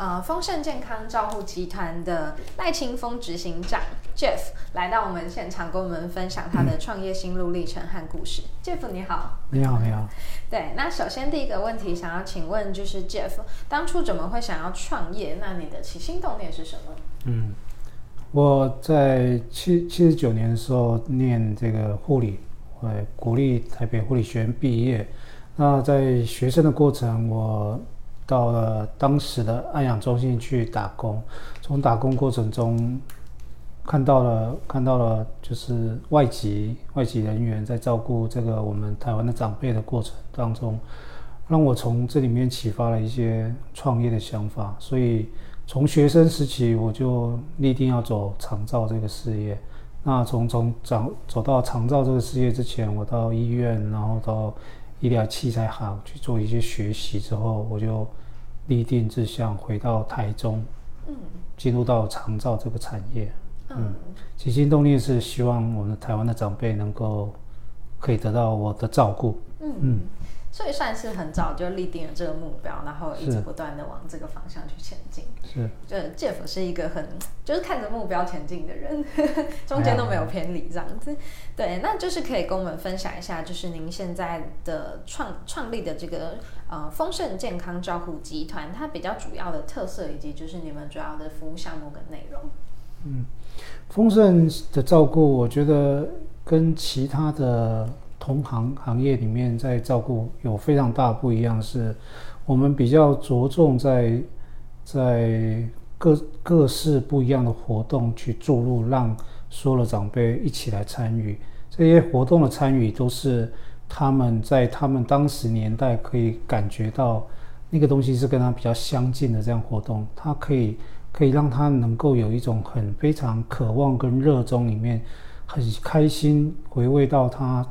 呃丰盛健康照护集团的赖清峰执行长 Jeff 来到我们现场，跟我们分享他的创业心路历程和故事。Jeff 你好，你好，你好。对，那首先第一个问题想要请问就是 Jeff 当初怎么会想要创业？那你的起心动念是什么？嗯，我在七七十九年的时候念这个护理，呃，国立台北护理学院毕业。那在学生的过程，我到了当时的安养中心去打工。从打工过程中，看到了看到了就是外籍外籍人员在照顾这个我们台湾的长辈的过程当中，让我从这里面启发了一些创业的想法。所以。从学生时期我就立定要走长照这个事业。那从从长走到长照这个事业之前，我到医院，然后到医疗器材行去做一些学习之后，我就立定志向回到台中，嗯，进入到长照这个产业。嗯，起心动念是希望我们台湾的长辈能够可以得到我的照顾。嗯嗯。所以算是很早就立定了这个目标，然后一直不断的往这个方向去前进。是，就 Jeff 是一个很就是看着目标前进的人，中间都没有偏离这样子。对，那就是可以跟我们分享一下，就是您现在的创创立的这个呃丰盛健康照护集团，它比较主要的特色以及就是你们主要的服务项目跟内容。嗯，丰盛的照顾，我觉得跟其他的。同行行业里面在照顾有非常大不一样，是我们比较着重在在各各式不一样的活动去注入，让所有的长辈一起来参与。这些活动的参与都是他们在他们当时年代可以感觉到那个东西是跟他比较相近的这样活动，他可以可以让他能够有一种很非常渴望跟热衷里面很开心回味到他。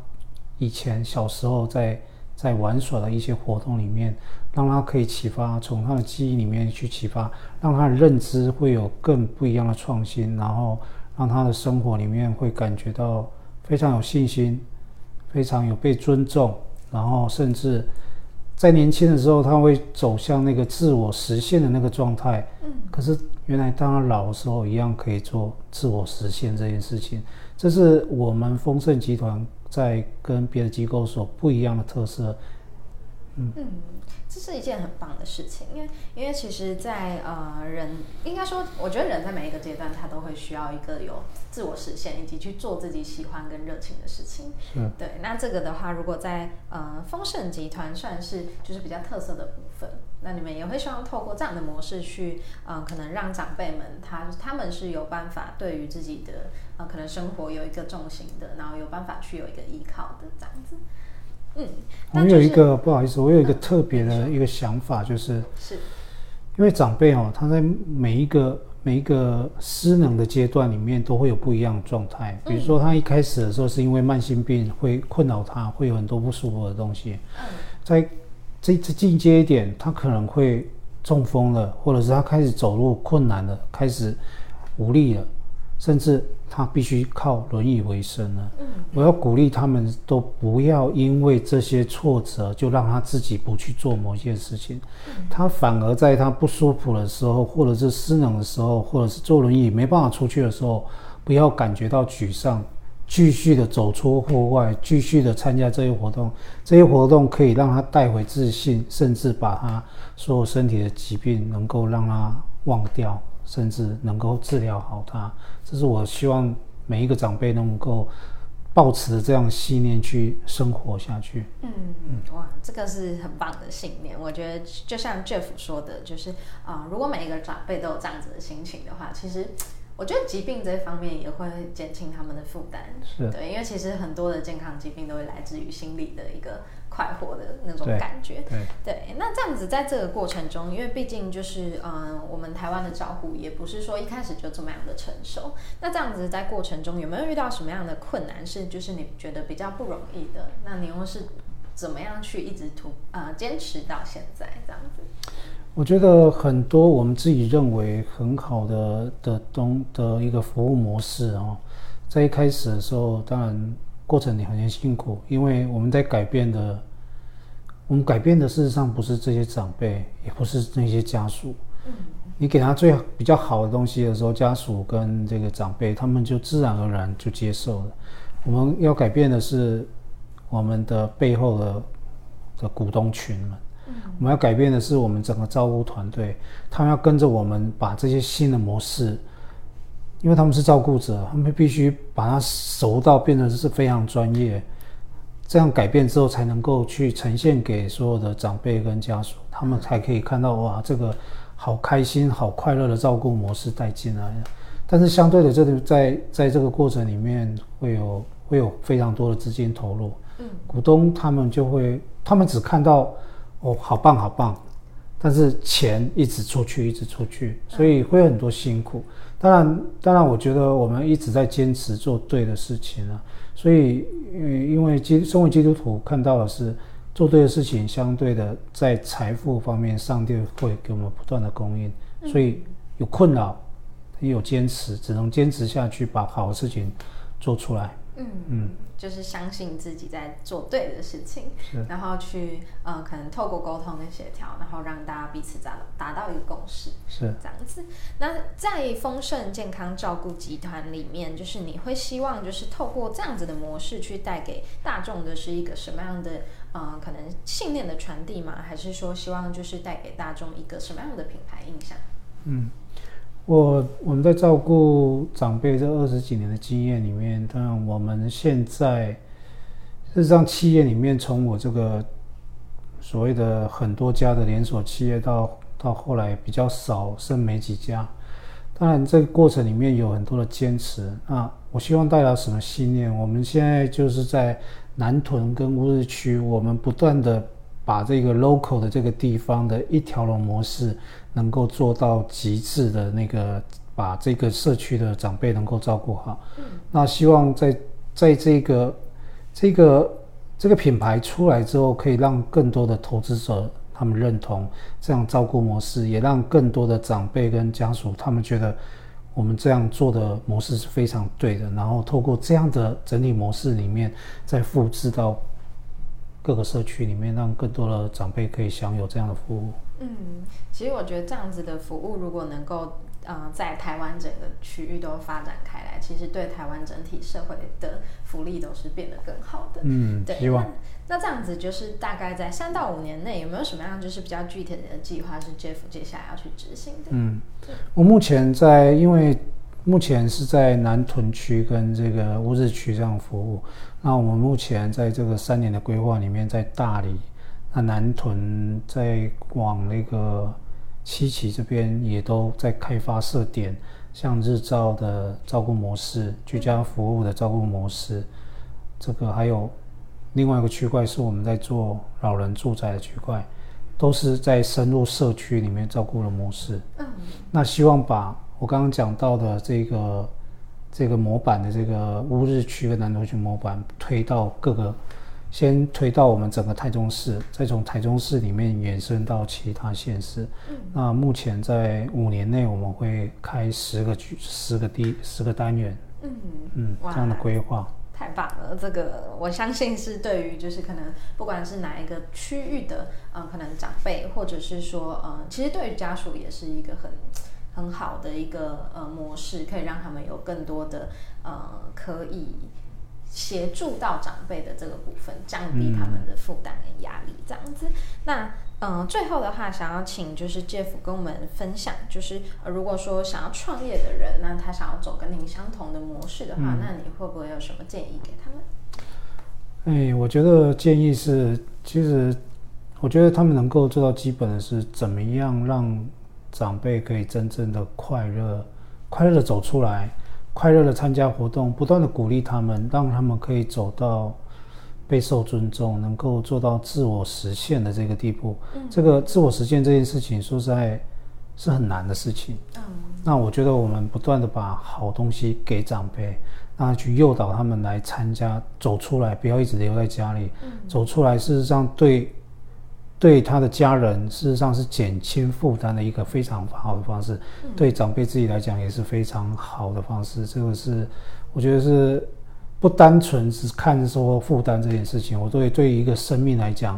以前小时候在在玩耍的一些活动里面，让他可以启发，从他的记忆里面去启发，让他的认知会有更不一样的创新，然后让他的生活里面会感觉到非常有信心，非常有被尊重，然后甚至在年轻的时候他会走向那个自我实现的那个状态。嗯。可是原来当他老的时候，一样可以做自我实现这件事情。这是我们丰盛集团。在跟别的机构所不一样的特色，嗯，这是一件很棒的事情，因为因为其实，在呃人应该说，我觉得人在每一个阶段，他都会需要一个有自我实现以及去做自己喜欢跟热情的事情。嗯，对。那这个的话，如果在呃丰盛集团算是就是比较特色的部分，那你们也会希望透过这样的模式去，嗯，可能让长辈们他他们是有办法对于自己的。呃，可能生活有一个重心的，然后有办法去有一个依靠的这样子。嗯，我有一个不好意思，我有一个特别的一个想法，就是是，因为长辈哦，他在每一个每一个失能的阶段里面都会有不一样的状态。比如说，他一开始的时候是因为慢性病会困扰他，会有很多不舒服的东西。嗯，在这这进阶一点，他可能会中风了，或者是他开始走路困难了，开始无力了。甚至他必须靠轮椅为生了。嗯，我要鼓励他们都不要因为这些挫折就让他自己不去做某件事情。他反而在他不舒服的时候，或者是失能的时候，或者是坐轮椅没办法出去的时候，不要感觉到沮丧，继续的走出户外，继续的参加这些活动。这些活动可以让他带回自信，甚至把他所有身体的疾病能够让他忘掉。甚至能够治疗好他，这是我希望每一个长辈能够抱持这样信念去生活下去。嗯哇，这个是很棒的信念。我觉得就像 Jeff 说的，就是啊，如果每一个长辈都有这样子的心情的话，其实。我觉得疾病这方面也会减轻他们的负担，是对，因为其实很多的健康疾病都会来自于心理的一个快活的那种感觉，对对。那这样子在这个过程中，因为毕竟就是嗯，我们台湾的照顾也不是说一开始就这么样的成熟，那这样子在过程中有没有遇到什么样的困难？是就是你觉得比较不容易的？那你又是怎么样去一直突呃坚持到现在这样子？我觉得很多我们自己认为很好的的东的一个服务模式哦，在一开始的时候，当然过程你很辛苦，因为我们在改变的，我们改变的事实上不是这些长辈，也不是那些家属。嗯，你给他最比较好的东西的时候，家属跟这个长辈他们就自然而然就接受了。我们要改变的是我们的背后的的股东群们。我们要改变的是我们整个照顾团队，他们要跟着我们把这些新的模式，因为他们是照顾者，他们必须把它熟到变成是非常专业，这样改变之后才能够去呈现给所有的长辈跟家属，他们才可以看到哇，这个好开心、好快乐的照顾模式带进来。但是相对的，这个在在这个过程里面会有会有非常多的资金投入，嗯，股东他们就会，他们只看到。哦，好棒好棒，但是钱一直出去，一直出去，所以会很多辛苦。当然，当然，我觉得我们一直在坚持做对的事情啊。所以，因为基身为基督徒看到的是做对的事情，相对的在财富方面，上帝会给我们不断的供应。所以有困扰，也有坚持，只能坚持下去，把好的事情做出来。嗯嗯。就是相信自己在做对的事情，然后去呃，可能透过沟通跟协调，然后让大家彼此达达到一个共识，是这样子。那在丰盛健康照顾集团里面，就是你会希望就是透过这样子的模式去带给大众的是一个什么样的呃，可能信念的传递吗？还是说希望就是带给大众一个什么样的品牌印象？嗯。我我们在照顾长辈这二十几年的经验里面，当然我们现在事实上企业里面，从我这个所谓的很多家的连锁企业，到到后来比较少剩没几家。当然这个过程里面有很多的坚持。那我希望带来什么信念？我们现在就是在南屯跟乌日区，我们不断的。把这个 local 的这个地方的一条龙模式能够做到极致的那个，把这个社区的长辈能够照顾好。嗯，那希望在在这个这个这个品牌出来之后，可以让更多的投资者他们认同这样照顾模式，也让更多的长辈跟家属他们觉得我们这样做的模式是非常对的。然后透过这样的整体模式里面，再复制到。各个社区里面，让更多的长辈可以享有这样的服务。嗯，其实我觉得这样子的服务，如果能够呃在台湾整个区域都发展开来，其实对台湾整体社会的福利都是变得更好的。嗯，对。希望那这样子就是大概在三到五年内，有没有什么样就是比较具体的计划是 Jeff 接下来要去执行的？嗯，我目前在因为。目前是在南屯区跟这个乌日区这样服务。那我们目前在这个三年的规划里面，在大理、那南屯在往那个七期这边也都在开发设点，像日照的照顾模式、居家服务的照顾模式，这个还有另外一个区块是我们在做老人住宅的区块，都是在深入社区里面照顾的模式。嗯，那希望把。我刚刚讲到的这个这个模板的这个乌日区跟南投区模板推到各个，先推到我们整个台中市，再从台中市里面延伸到其他县市。嗯，那目前在五年内我们会开十个区、十个地、十个单元。嗯嗯，这样的规划太棒了。这个我相信是对于就是可能不管是哪一个区域的，嗯，可能长辈或者是说，嗯，其实对于家属也是一个很。很好的一个呃模式，可以让他们有更多的呃可以协助到长辈的这个部分，降低他们的负担跟压力，这样子。那嗯，最后的话，想要请就是 Jeff 跟我们分享，就是如果说想要创业的人，那他想要走跟您相同的模式的话，那你会不会有什么建议给他们？哎，我觉得建议是，其实我觉得他们能够做到基本的是怎么样让。长辈可以真正的快乐，快乐的走出来，快乐的参加活动，不断的鼓励他们，让他们可以走到备受尊重，能够做到自我实现的这个地步。这个自我实现这件事情，说实在，是很难的事情。嗯，那我觉得我们不断的把好东西给长辈，那去诱导他们来参加，走出来，不要一直留在家里，走出来，事实上对对他的家人，事实上是减轻负担的一个非常好的方式，对长辈自己来讲也是非常好的方式。这个是我觉得是不单纯是看说负担这件事情，我对对于一个生命来讲，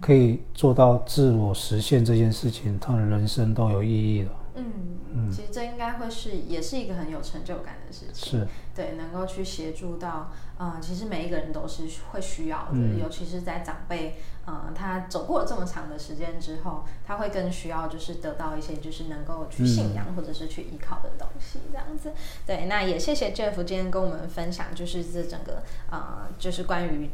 可以做到自我实现这件事情，他的人生都有意义了。嗯，其实这应该会是也是一个很有成就感的事情，是对，能够去协助到，呃，其实每一个人都是会需要的，尤其是在长辈，呃，他走过这么长的时间之后，他会更需要就是得到一些就是能够去信仰或者是去依靠的东西，这样子。对，那也谢谢 Jeff 今天跟我们分享，就是这整个，呃，就是关于。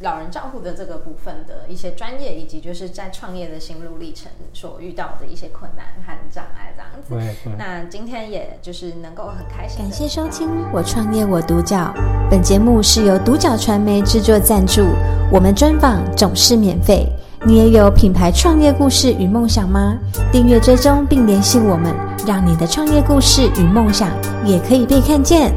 老人照顾的这个部分的一些专业，以及就是在创业的心路历程所遇到的一些困难和障碍，这样子。那今天也就是能够很开心。感谢收听《我创业我独角》，本节目是由独角传媒制作赞助，我们专访总是免费。你也有品牌创业故事与梦想吗？订阅追踪并联系我们，让你的创业故事与梦想也可以被看见。